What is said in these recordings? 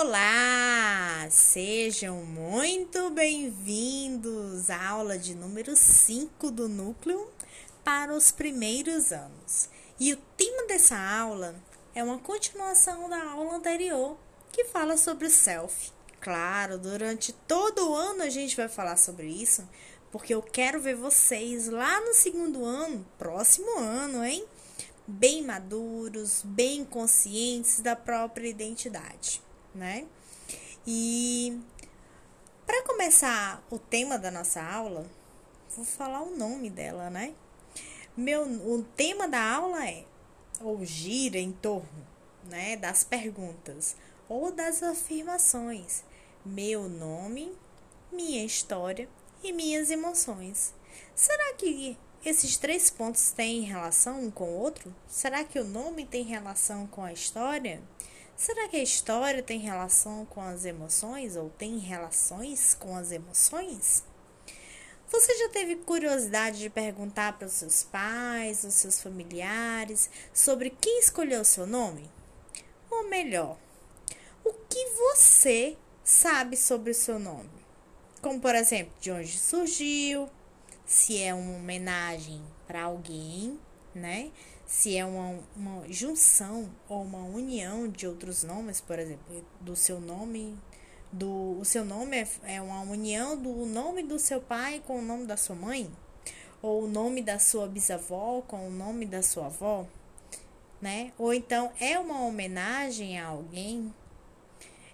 Olá! Sejam muito bem-vindos à aula de número 5 do núcleo para os primeiros anos. E o tema dessa aula é uma continuação da aula anterior, que fala sobre o self. Claro, durante todo o ano a gente vai falar sobre isso, porque eu quero ver vocês lá no segundo ano, próximo ano, hein? Bem maduros, bem conscientes da própria identidade né? E para começar o tema da nossa aula, vou falar o nome dela, né? Meu, o tema da aula é ou gira em torno, né, das perguntas ou das afirmações. Meu nome, minha história e minhas emoções. Será que esses três pontos têm relação um com o outro? Será que o nome tem relação com a história? Será que a história tem relação com as emoções ou tem relações com as emoções? Você já teve curiosidade de perguntar para os seus pais, os seus familiares, sobre quem escolheu seu nome? Ou melhor, o que você sabe sobre o seu nome? Como, por exemplo, de onde surgiu, se é uma homenagem para alguém, né? Se é uma, uma junção ou uma união de outros nomes, por exemplo, do seu nome, do o seu nome é, é uma união do nome do seu pai com o nome da sua mãe, ou o nome da sua bisavó com o nome da sua avó, né? Ou então é uma homenagem a alguém,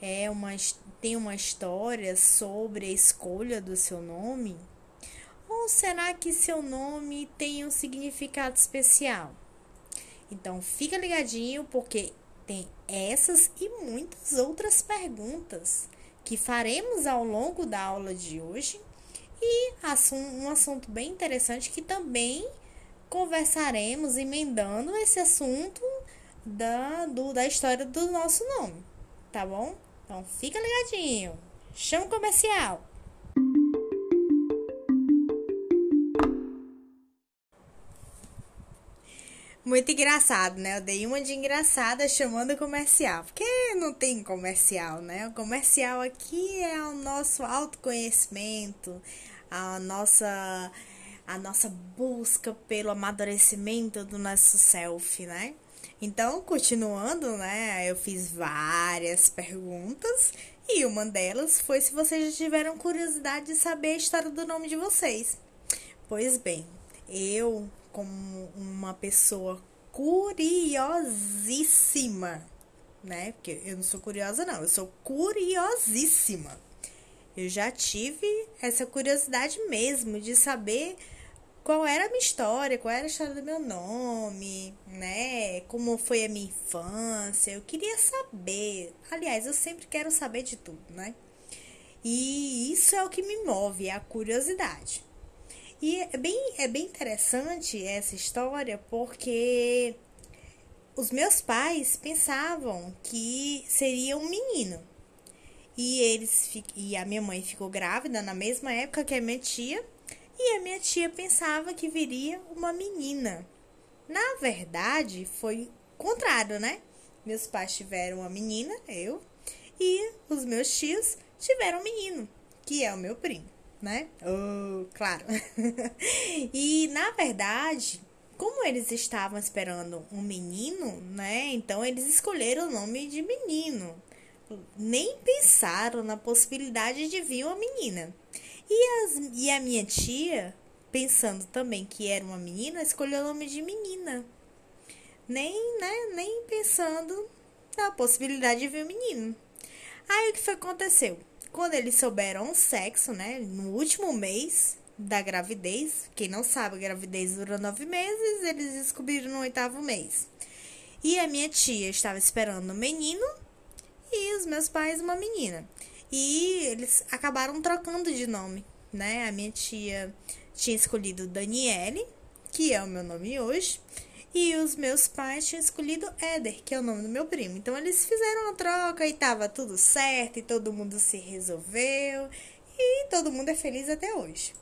é uma tem uma história sobre a escolha do seu nome, ou será que seu nome tem um significado especial? Então fica ligadinho porque tem essas e muitas outras perguntas que faremos ao longo da aula de hoje e um assunto bem interessante que também conversaremos emendando esse assunto da, do, da história do nosso nome, tá bom? Então fica ligadinho. Chama o comercial. Muito engraçado, né? Eu dei uma de engraçada chamando comercial. Porque não tem comercial, né? O comercial aqui é o nosso autoconhecimento, a nossa a nossa busca pelo amadurecimento do nosso self, né? Então, continuando, né? Eu fiz várias perguntas e uma delas foi se vocês já tiveram curiosidade de saber a história do nome de vocês. Pois bem, eu como uma pessoa curiosíssima, né? Porque eu não sou curiosa, não, eu sou curiosíssima. Eu já tive essa curiosidade mesmo de saber qual era a minha história, qual era a história do meu nome, né? Como foi a minha infância. Eu queria saber. Aliás, eu sempre quero saber de tudo, né? E isso é o que me move, é a curiosidade. E é bem, é bem interessante essa história porque os meus pais pensavam que seria um menino. E eles e a minha mãe ficou grávida na mesma época que a minha tia, e a minha tia pensava que viria uma menina. Na verdade, foi contrário, né? Meus pais tiveram uma menina, eu, e os meus tios tiveram um menino, que é o meu primo né? Oh, claro. e na verdade, como eles estavam esperando um menino, né? Então eles escolheram o nome de menino. Nem pensaram na possibilidade de vir uma menina. E, as, e a minha tia, pensando também que era uma menina, escolheu o nome de menina. Nem, né, nem pensando na possibilidade de vir um menino. Aí o que foi que aconteceu? Quando eles souberam o sexo, né, no último mês da gravidez, quem não sabe, a gravidez dura nove meses, eles descobriram no oitavo mês. E a minha tia estava esperando um menino e os meus pais uma menina. E eles acabaram trocando de nome, né? A minha tia tinha escolhido Daniele, que é o meu nome hoje, e os meus pais tinham escolhido Éder, que é o nome do meu primo. Então eles fizeram a troca e tava tudo certo e todo mundo se resolveu e todo mundo é feliz até hoje.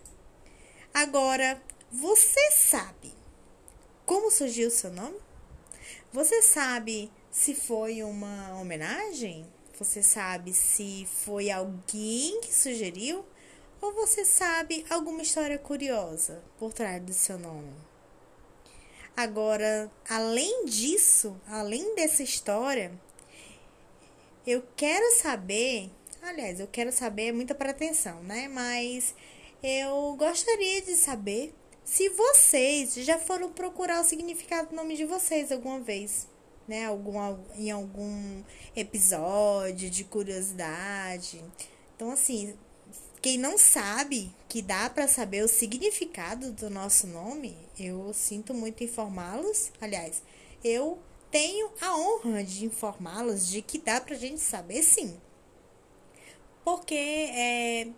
Agora, você sabe como surgiu o seu nome? Você sabe se foi uma homenagem? Você sabe se foi alguém que sugeriu ou você sabe alguma história curiosa por trás do seu nome? Agora, além disso, além dessa história, eu quero saber, aliás, eu quero saber muita pretensão, né? Mas eu gostaria de saber se vocês já foram procurar o significado do nome de vocês alguma vez, né? Algum, em algum episódio de curiosidade. Então, assim, quem não sabe que dá para saber o significado do nosso nome, eu sinto muito informá-los. Aliás, eu tenho a honra de informá-los de que dá pra gente saber sim. Porque é,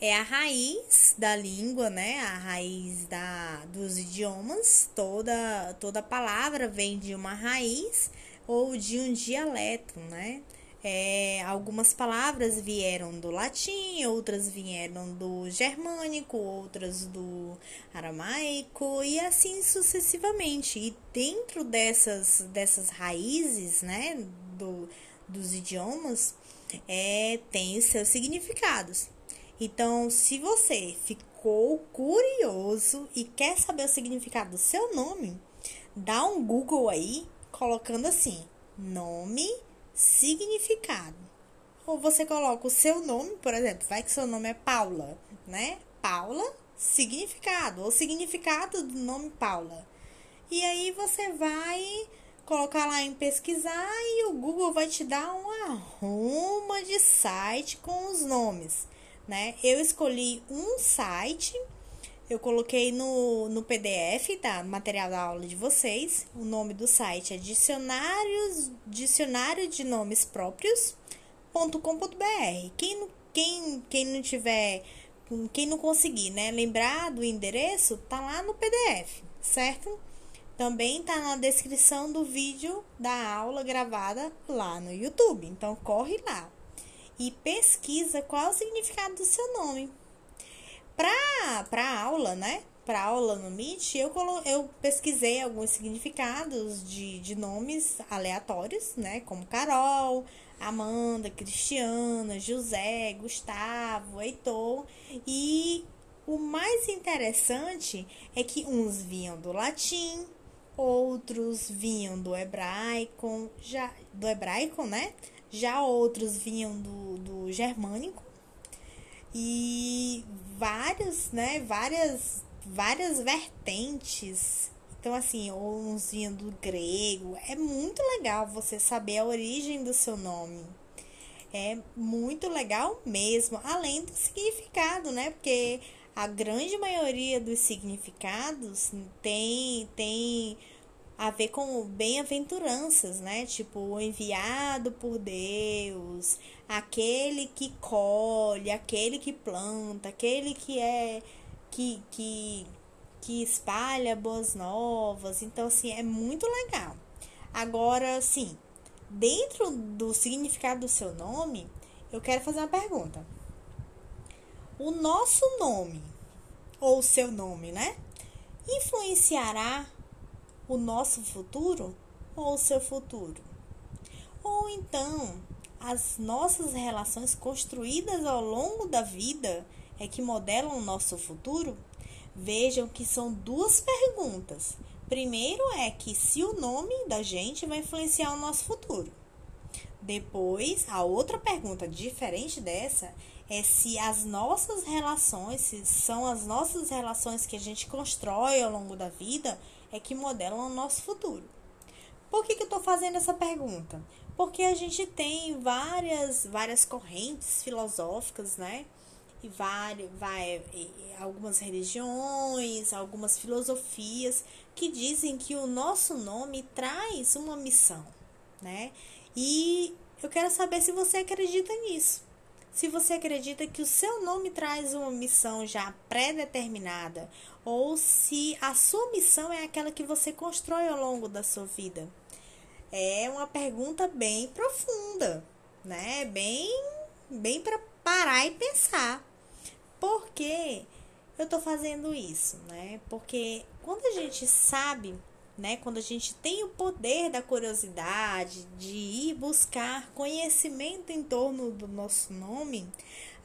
é a raiz da língua, né? A raiz da, dos idiomas. Toda, toda palavra vem de uma raiz ou de um dialeto, né? É, algumas palavras vieram do latim, outras vieram do germânico, outras do aramaico e assim sucessivamente. E dentro dessas, dessas raízes, né, do, dos idiomas, é, tem os seus significados. Então, se você ficou curioso e quer saber o significado do seu nome, dá um Google aí, colocando assim: nome significado. Ou você coloca o seu nome, por exemplo, vai que seu nome é Paula, né? Paula, significado, ou significado do nome Paula. E aí você vai colocar lá em pesquisar e o Google vai te dar uma ruma de site com os nomes, né? Eu escolhi um site eu coloquei no, no PDF, tá? Material da aula de vocês. O nome do site é dicionários, dicionário de nomes próprios.com.br. Quem, quem, quem não tiver, quem não conseguir, né, lembrar do endereço, tá lá no PDF, certo? Também tá na descrição do vídeo da aula gravada lá no YouTube. Então corre lá e pesquisa qual é o significado do seu nome. Para aula, né? Para aula no Meet, eu, colo eu pesquisei alguns significados de, de nomes aleatórios, né? Como Carol, Amanda, Cristiana, José, Gustavo, Heitor. E o mais interessante é que uns vinham do latim, outros vinham do hebraico, já do hebraico, né? Já outros vinham do, do germânico e vários, né, várias várias vertentes. Então assim, uns vinham do grego. É muito legal você saber a origem do seu nome. É muito legal mesmo, além do significado, né? Porque a grande maioria dos significados tem tem a ver com bem-aventuranças, né? Tipo, o enviado por Deus, aquele que colhe, aquele que planta, aquele que é que que que espalha boas novas. Então assim, é muito legal. Agora, sim, dentro do significado do seu nome, eu quero fazer uma pergunta. O nosso nome ou seu nome, né? Influenciará o nosso futuro ou o seu futuro? Ou então, as nossas relações construídas ao longo da vida é que modelam o nosso futuro? Vejam que são duas perguntas. Primeiro é que se o nome da gente vai influenciar o nosso futuro. Depois, a outra pergunta diferente dessa é se as nossas relações, se são as nossas relações que a gente constrói ao longo da vida, é que modelam o nosso futuro. Por que, que eu estou fazendo essa pergunta? Porque a gente tem várias, várias correntes filosóficas, né? E várias, vai, algumas religiões, algumas filosofias que dizem que o nosso nome traz uma missão, né? E eu quero saber se você acredita nisso. Se você acredita que o seu nome traz uma missão já pré-determinada, ou se a sua missão é aquela que você constrói ao longo da sua vida. É uma pergunta bem profunda, né? Bem, bem para parar e pensar. Por que eu tô fazendo isso, né? Porque quando a gente sabe né? Quando a gente tem o poder da curiosidade, de ir buscar conhecimento em torno do nosso nome,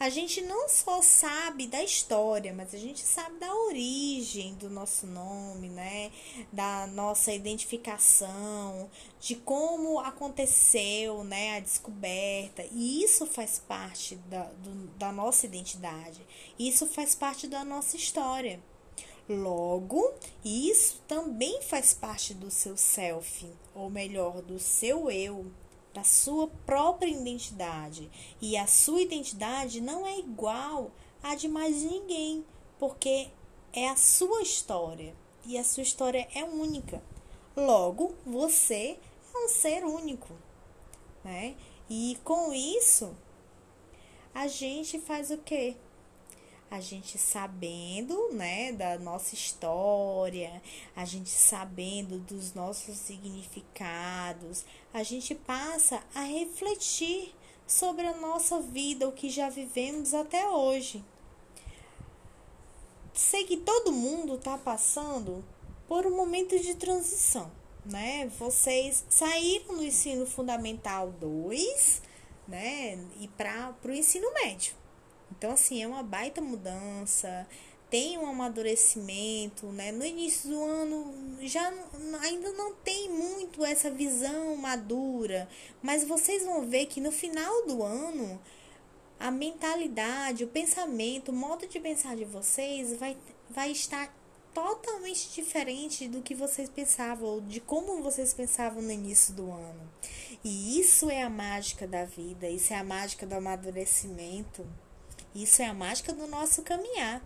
a gente não só sabe da história, mas a gente sabe da origem do nosso nome, né? Da nossa identificação, de como aconteceu, né? A descoberta. E isso faz parte da, do, da nossa identidade. Isso faz parte da nossa história. Logo, isso também faz parte do seu self, ou melhor, do seu eu, da sua própria identidade. E a sua identidade não é igual à de mais ninguém, porque é a sua história e a sua história é única. Logo, você é um ser único, né? E com isso, a gente faz o quê? A gente sabendo, né, da nossa história, a gente sabendo dos nossos significados, a gente passa a refletir sobre a nossa vida, o que já vivemos até hoje. Sei que todo mundo está passando por um momento de transição, né? Vocês saíram do ensino fundamental 2, né, e para o ensino médio. Então, assim, é uma baita mudança, tem um amadurecimento, né? No início do ano já ainda não tem muito essa visão madura, mas vocês vão ver que no final do ano a mentalidade, o pensamento, o modo de pensar de vocês vai, vai estar totalmente diferente do que vocês pensavam, ou de como vocês pensavam no início do ano. E isso é a mágica da vida, isso é a mágica do amadurecimento. Isso é a mágica do nosso caminhar,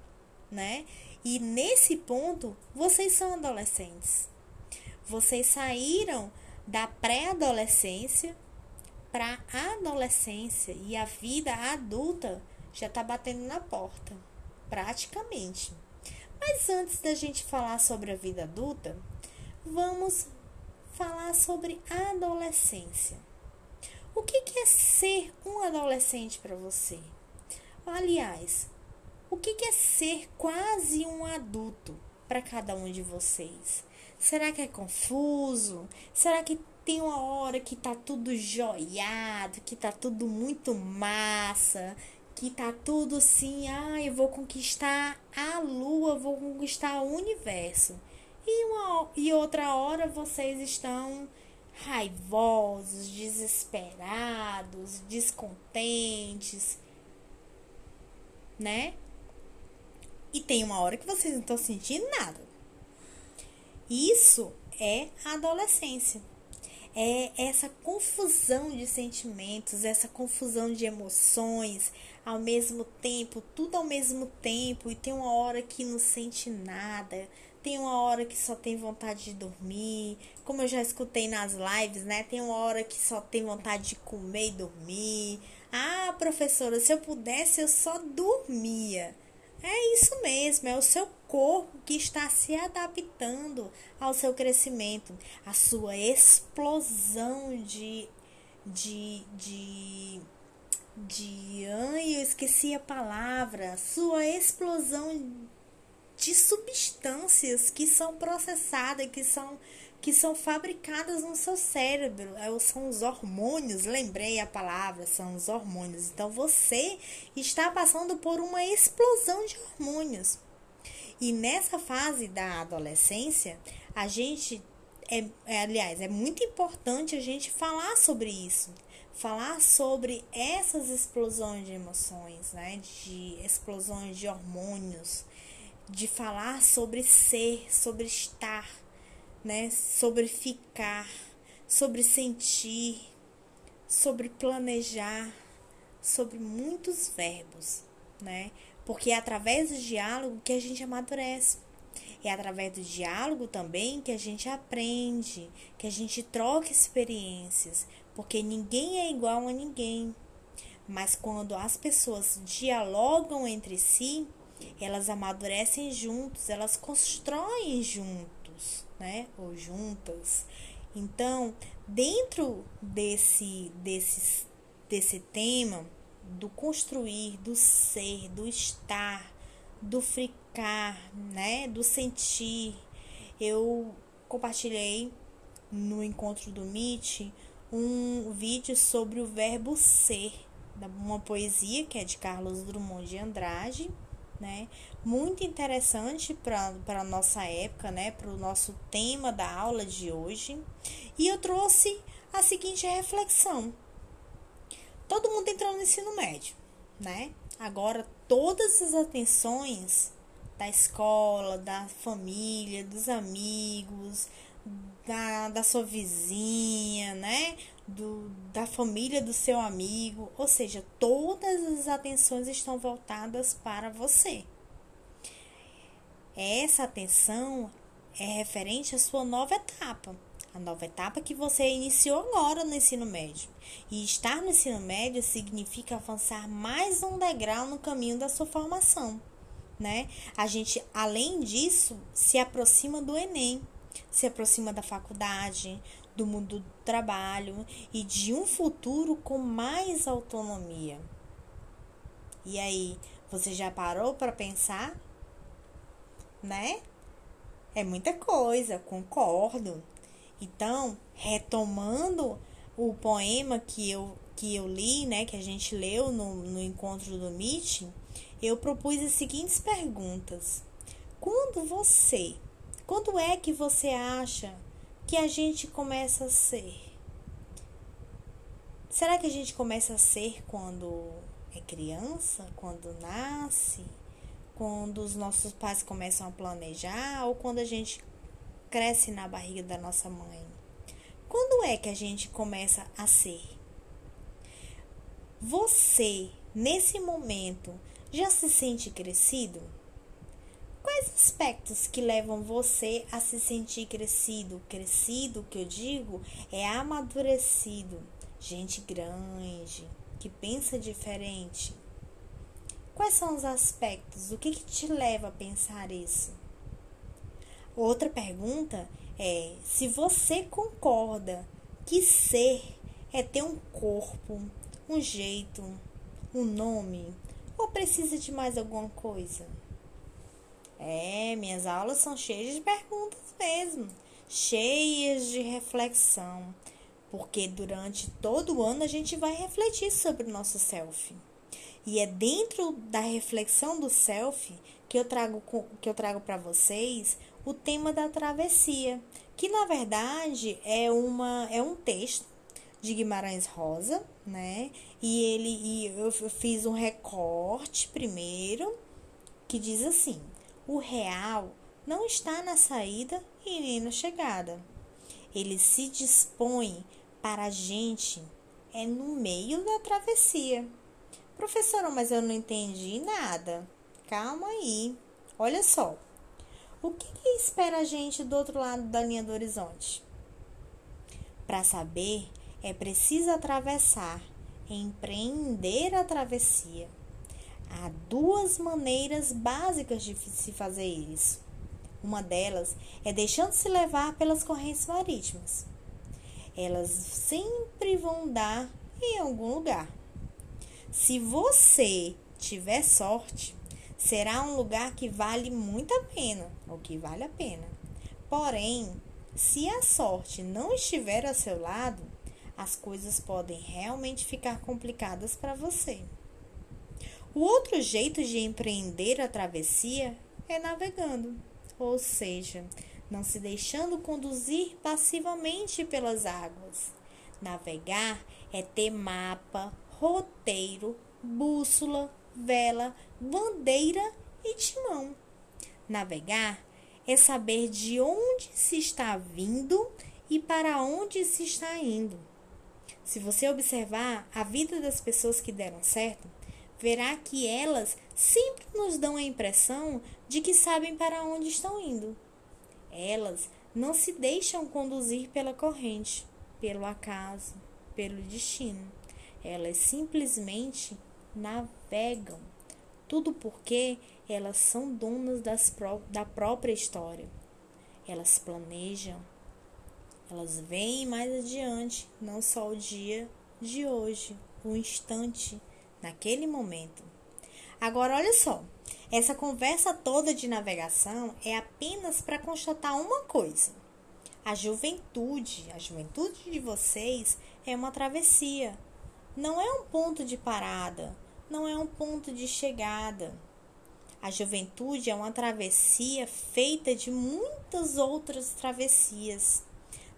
né? E nesse ponto, vocês são adolescentes. Vocês saíram da pré-adolescência para a adolescência e a vida adulta já está batendo na porta, praticamente. Mas antes da gente falar sobre a vida adulta, vamos falar sobre a adolescência. O que é ser um adolescente para você? Aliás, o que é ser quase um adulto para cada um de vocês? Será que é confuso? Será que tem uma hora que tá tudo joiado, que tá tudo muito massa, que tá tudo assim, ah, eu vou conquistar a lua, vou conquistar o universo. E uma e outra hora vocês estão raivosos, desesperados, descontentes, né? E tem uma hora que vocês não estão sentindo nada. Isso é a adolescência. É essa confusão de sentimentos, essa confusão de emoções ao mesmo tempo, tudo ao mesmo tempo, e tem uma hora que não sente nada, tem uma hora que só tem vontade de dormir, como eu já escutei nas lives, né? Tem uma hora que só tem vontade de comer e dormir. Ah, professora, se eu pudesse, eu só dormia. É isso mesmo, é o seu corpo que está se adaptando ao seu crescimento, a sua explosão de. de. de. de. Ai, eu esqueci a palavra. Sua explosão de substâncias que são processadas, que são que são fabricadas no seu cérebro. É, são os hormônios, lembrei a palavra, são os hormônios. Então você está passando por uma explosão de hormônios. E nessa fase da adolescência, a gente é, é, aliás, é muito importante a gente falar sobre isso, falar sobre essas explosões de emoções, né? De explosões de hormônios, de falar sobre ser, sobre estar né? Sobre ficar, sobre sentir, sobre planejar, sobre muitos verbos, né? Porque é através do diálogo que a gente amadurece. É através do diálogo também que a gente aprende, que a gente troca experiências, porque ninguém é igual a ninguém. Mas quando as pessoas dialogam entre si, elas amadurecem juntos, elas constroem juntos né? Ou juntas. Então, dentro desse, desse, desse tema do construir, do ser, do estar, do fricar, né? Do sentir, eu compartilhei no encontro do Meet um vídeo sobre o verbo ser, uma poesia que é de Carlos Drummond de Andrade, né? Muito interessante para a nossa época, né? Para o nosso tema da aula de hoje. E eu trouxe a seguinte reflexão. Todo mundo entrou no ensino médio, né? Agora todas as atenções da escola, da família, dos amigos, da, da sua vizinha, né? Do, da família do seu amigo, ou seja, todas as atenções estão voltadas para você. Essa atenção é referente à sua nova etapa, a nova etapa que você iniciou agora no ensino médio. E estar no ensino médio significa avançar mais um degrau no caminho da sua formação, né? A gente, além disso, se aproxima do Enem, se aproxima da faculdade, do mundo do trabalho e de um futuro com mais autonomia. E aí, você já parou para pensar? Né? É muita coisa, concordo. Então, retomando o poema que eu, que eu li, né, que a gente leu no, no encontro do meeting, eu propus as seguintes perguntas. Quando você quando é que você acha que a gente começa a ser? Será que a gente começa a ser quando é criança, quando nasce, quando os nossos pais começam a planejar ou quando a gente cresce na barriga da nossa mãe? Quando é que a gente começa a ser? Você, nesse momento, já se sente crescido? Quais aspectos que levam você a se sentir crescido? Crescido, que eu digo, é amadurecido, gente grande, que pensa diferente. Quais são os aspectos? O que, que te leva a pensar isso? Outra pergunta é se você concorda que ser é ter um corpo, um jeito, um nome, ou precisa de mais alguma coisa? É, minhas aulas são cheias de perguntas mesmo, cheias de reflexão, porque durante todo o ano a gente vai refletir sobre o nosso self. E é dentro da reflexão do self que eu trago que eu trago para vocês o tema da travessia, que na verdade é uma é um texto de Guimarães Rosa, né? E ele e eu fiz um recorte primeiro que diz assim: o real não está na saída e nem na chegada. Ele se dispõe para a gente é no meio da travessia. Professora, mas eu não entendi nada. Calma aí. Olha só. O que, que espera a gente do outro lado da linha do horizonte? Para saber, é preciso atravessar, empreender a travessia. Há duas maneiras básicas de se fazer isso. Uma delas é deixando-se levar pelas correntes marítimas. Elas sempre vão dar em algum lugar. Se você tiver sorte, será um lugar que vale muito a pena, ou que vale a pena. Porém, se a sorte não estiver ao seu lado, as coisas podem realmente ficar complicadas para você. O outro jeito de empreender a travessia é navegando, ou seja, não se deixando conduzir passivamente pelas águas. Navegar é ter mapa, roteiro, bússola, vela, bandeira e timão. Navegar é saber de onde se está vindo e para onde se está indo. Se você observar a vida das pessoas que deram certo, verá que elas sempre nos dão a impressão de que sabem para onde estão indo. Elas não se deixam conduzir pela corrente, pelo acaso, pelo destino. Elas simplesmente navegam. Tudo porque elas são donas pró da própria história. Elas planejam, elas veem mais adiante, não só o dia de hoje, o instante naquele momento. Agora, olha só, essa conversa toda de navegação é apenas para constatar uma coisa: A juventude, a juventude de vocês é uma travessia. Não é um ponto de parada, não é um ponto de chegada. A juventude é uma travessia feita de muitas outras travessias.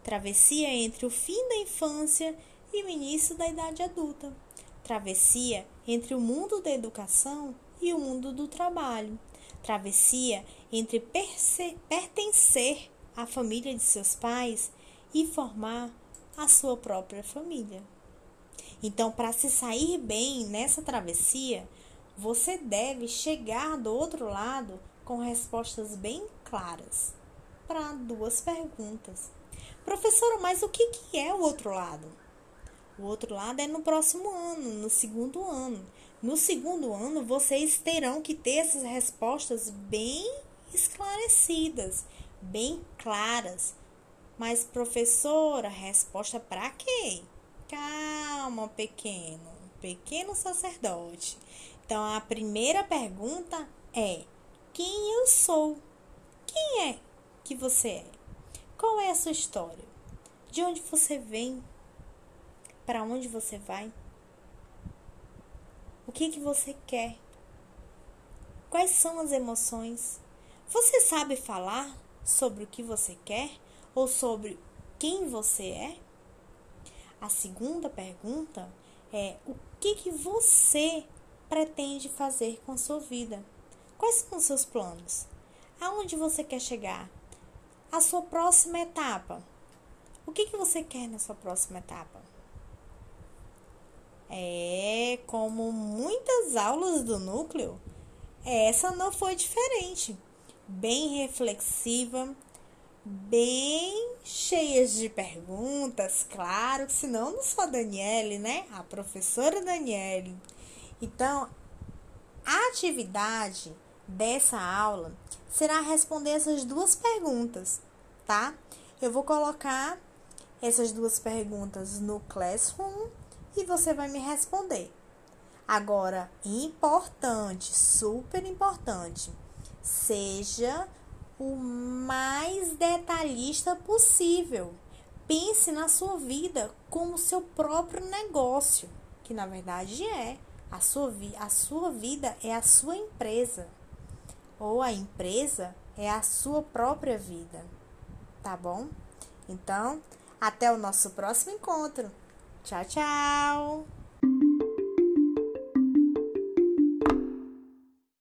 Travessia entre o fim da infância e o início da idade adulta. Travessia entre o mundo da educação e o mundo do trabalho. Travessia entre pertencer à família de seus pais e formar a sua própria família. Então, para se sair bem nessa travessia, você deve chegar do outro lado com respostas bem claras para duas perguntas. Professora, mas o que, que é o outro lado? O outro lado é no próximo ano, no segundo ano. No segundo ano, vocês terão que ter essas respostas bem esclarecidas, bem claras. Mas, professora, resposta para quê? Calma, pequeno, pequeno sacerdote. Então, a primeira pergunta é: quem eu sou? Quem é que você é? Qual é a sua história? De onde você vem? Para onde você vai? O que que você quer? Quais são as emoções? Você sabe falar sobre o que você quer ou sobre quem você é? A segunda pergunta é: o que que você pretende fazer com a sua vida? Quais são os seus planos? Aonde você quer chegar? A sua próxima etapa. O que que você quer na sua próxima etapa? É, como muitas aulas do núcleo, essa não foi diferente. Bem reflexiva, bem cheias de perguntas, claro, senão não só a Daniele, né? A professora Daniele. Então, a atividade dessa aula será responder essas duas perguntas, tá? Eu vou colocar essas duas perguntas no Classroom e você vai me responder. Agora, importante, super importante, seja o mais detalhista possível. Pense na sua vida como seu próprio negócio, que na verdade é. A sua, a sua vida é a sua empresa, ou a empresa é a sua própria vida, tá bom? Então, até o nosso próximo encontro. Tchau, tchau!